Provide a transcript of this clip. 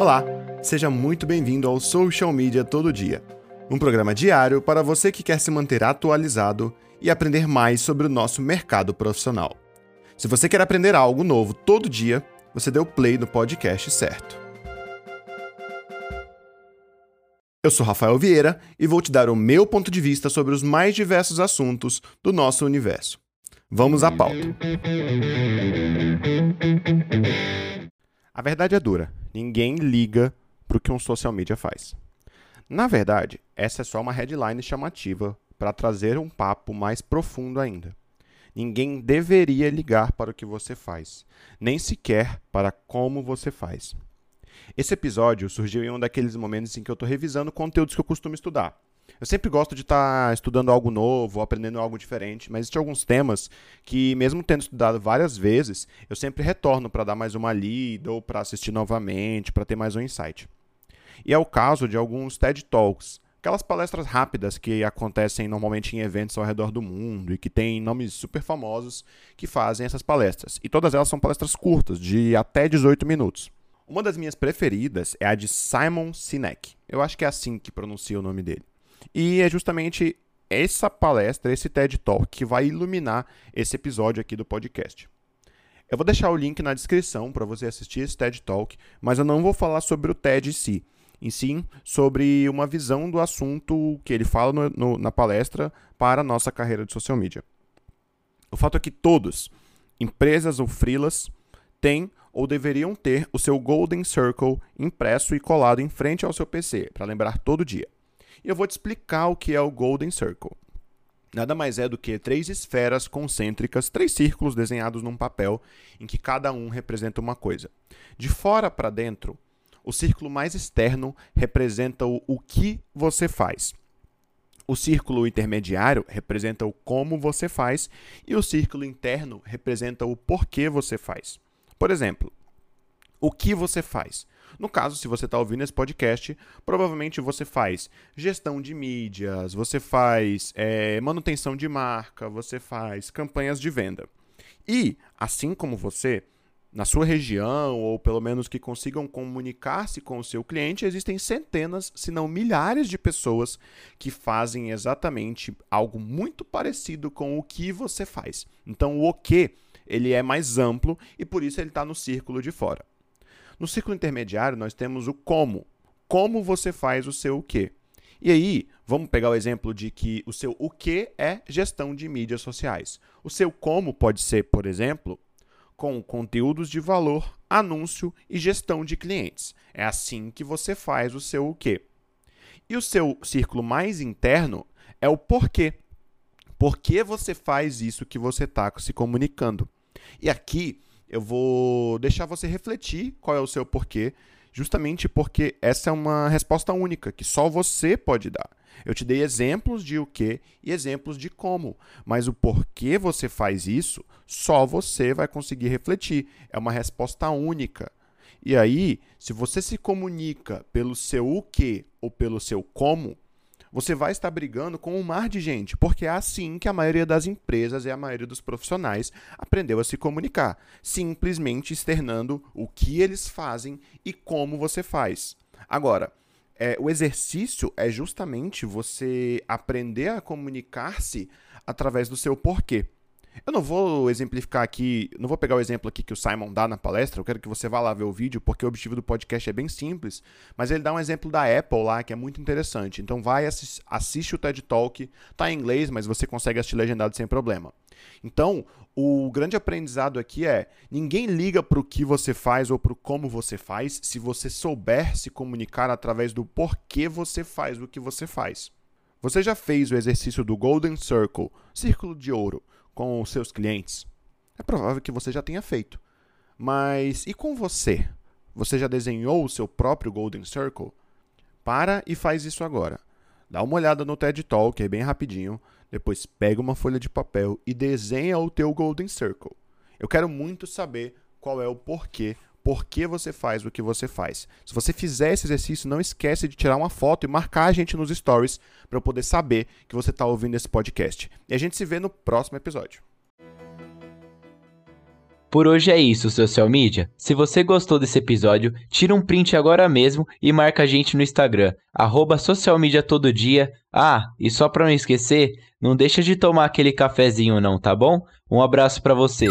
Olá, seja muito bem-vindo ao Social Media Todo Dia, um programa diário para você que quer se manter atualizado e aprender mais sobre o nosso mercado profissional. Se você quer aprender algo novo todo dia, você deu play no podcast certo. Eu sou Rafael Vieira e vou te dar o meu ponto de vista sobre os mais diversos assuntos do nosso universo. Vamos à pauta. A verdade é dura. Ninguém liga para o que um social media faz. Na verdade, essa é só uma headline chamativa para trazer um papo mais profundo ainda. Ninguém deveria ligar para o que você faz, nem sequer para como você faz. Esse episódio surgiu em um daqueles momentos em que eu estou revisando conteúdos que eu costumo estudar. Eu sempre gosto de estar tá estudando algo novo, aprendendo algo diferente, mas existem alguns temas que, mesmo tendo estudado várias vezes, eu sempre retorno para dar mais uma lida ou para assistir novamente, para ter mais um insight. E é o caso de alguns TED Talks, aquelas palestras rápidas que acontecem normalmente em eventos ao redor do mundo e que tem nomes super famosos que fazem essas palestras. E todas elas são palestras curtas, de até 18 minutos. Uma das minhas preferidas é a de Simon Sinek. Eu acho que é assim que pronuncia o nome dele. E é justamente essa palestra, esse TED Talk, que vai iluminar esse episódio aqui do podcast. Eu vou deixar o link na descrição para você assistir esse TED Talk, mas eu não vou falar sobre o TED em si, em sim sobre uma visão do assunto que ele fala no, no, na palestra para a nossa carreira de social media. O fato é que todos, empresas ou freelas, têm ou deveriam ter o seu Golden Circle impresso e colado em frente ao seu PC, para lembrar todo dia. E eu vou te explicar o que é o Golden Circle. Nada mais é do que três esferas concêntricas, três círculos desenhados num papel, em que cada um representa uma coisa. De fora para dentro, o círculo mais externo representa o, o que você faz. O círculo intermediário representa o como você faz e o círculo interno representa o porquê você faz. Por exemplo, o que você faz? No caso, se você está ouvindo esse podcast, provavelmente você faz gestão de mídias, você faz é, manutenção de marca, você faz campanhas de venda. E, assim como você, na sua região, ou pelo menos que consigam comunicar-se com o seu cliente, existem centenas, se não milhares de pessoas que fazem exatamente algo muito parecido com o que você faz. Então, o que ele é mais amplo e por isso ele está no círculo de fora. No círculo intermediário, nós temos o como. Como você faz o seu o quê? E aí, vamos pegar o exemplo de que o seu o que é gestão de mídias sociais. O seu como pode ser, por exemplo, com conteúdos de valor, anúncio e gestão de clientes. É assim que você faz o seu o quê. E o seu círculo mais interno é o porquê. Por que você faz isso que você está se comunicando? E aqui eu vou deixar você refletir qual é o seu porquê, justamente porque essa é uma resposta única que só você pode dar. Eu te dei exemplos de o que e exemplos de como, mas o porquê você faz isso, só você vai conseguir refletir. É uma resposta única. E aí, se você se comunica pelo seu o que ou pelo seu como, você vai estar brigando com um mar de gente, porque é assim que a maioria das empresas e a maioria dos profissionais aprendeu a se comunicar, simplesmente externando o que eles fazem e como você faz. Agora, é, o exercício é justamente você aprender a comunicar-se através do seu porquê. Eu não vou exemplificar aqui, não vou pegar o exemplo aqui que o Simon dá na palestra, eu quero que você vá lá ver o vídeo, porque o objetivo do podcast é bem simples, mas ele dá um exemplo da Apple lá, que é muito interessante. Então vai, assiste o TED Talk, tá em inglês, mas você consegue assistir legendado sem problema. Então, o grande aprendizado aqui é: ninguém liga para o que você faz ou para como você faz, se você souber se comunicar através do porquê você faz o que você faz. Você já fez o exercício do Golden Circle, círculo de ouro, com os seus clientes? É provável que você já tenha feito. Mas e com você? Você já desenhou o seu próprio Golden Circle? Para e faz isso agora. Dá uma olhada no TED Talk, é bem rapidinho. Depois pega uma folha de papel e desenha o teu Golden Circle. Eu quero muito saber qual é o porquê, por que você faz o que você faz. Se você fizer esse exercício, não esquece de tirar uma foto e marcar a gente nos stories para eu poder saber que você está ouvindo esse podcast. E a gente se vê no próximo episódio. Por hoje é isso, social media. Se você gostou desse episódio, tira um print agora mesmo e marca a gente no Instagram, arroba dia. Ah, e só pra não esquecer, não deixa de tomar aquele cafezinho não, tá bom? Um abraço para você.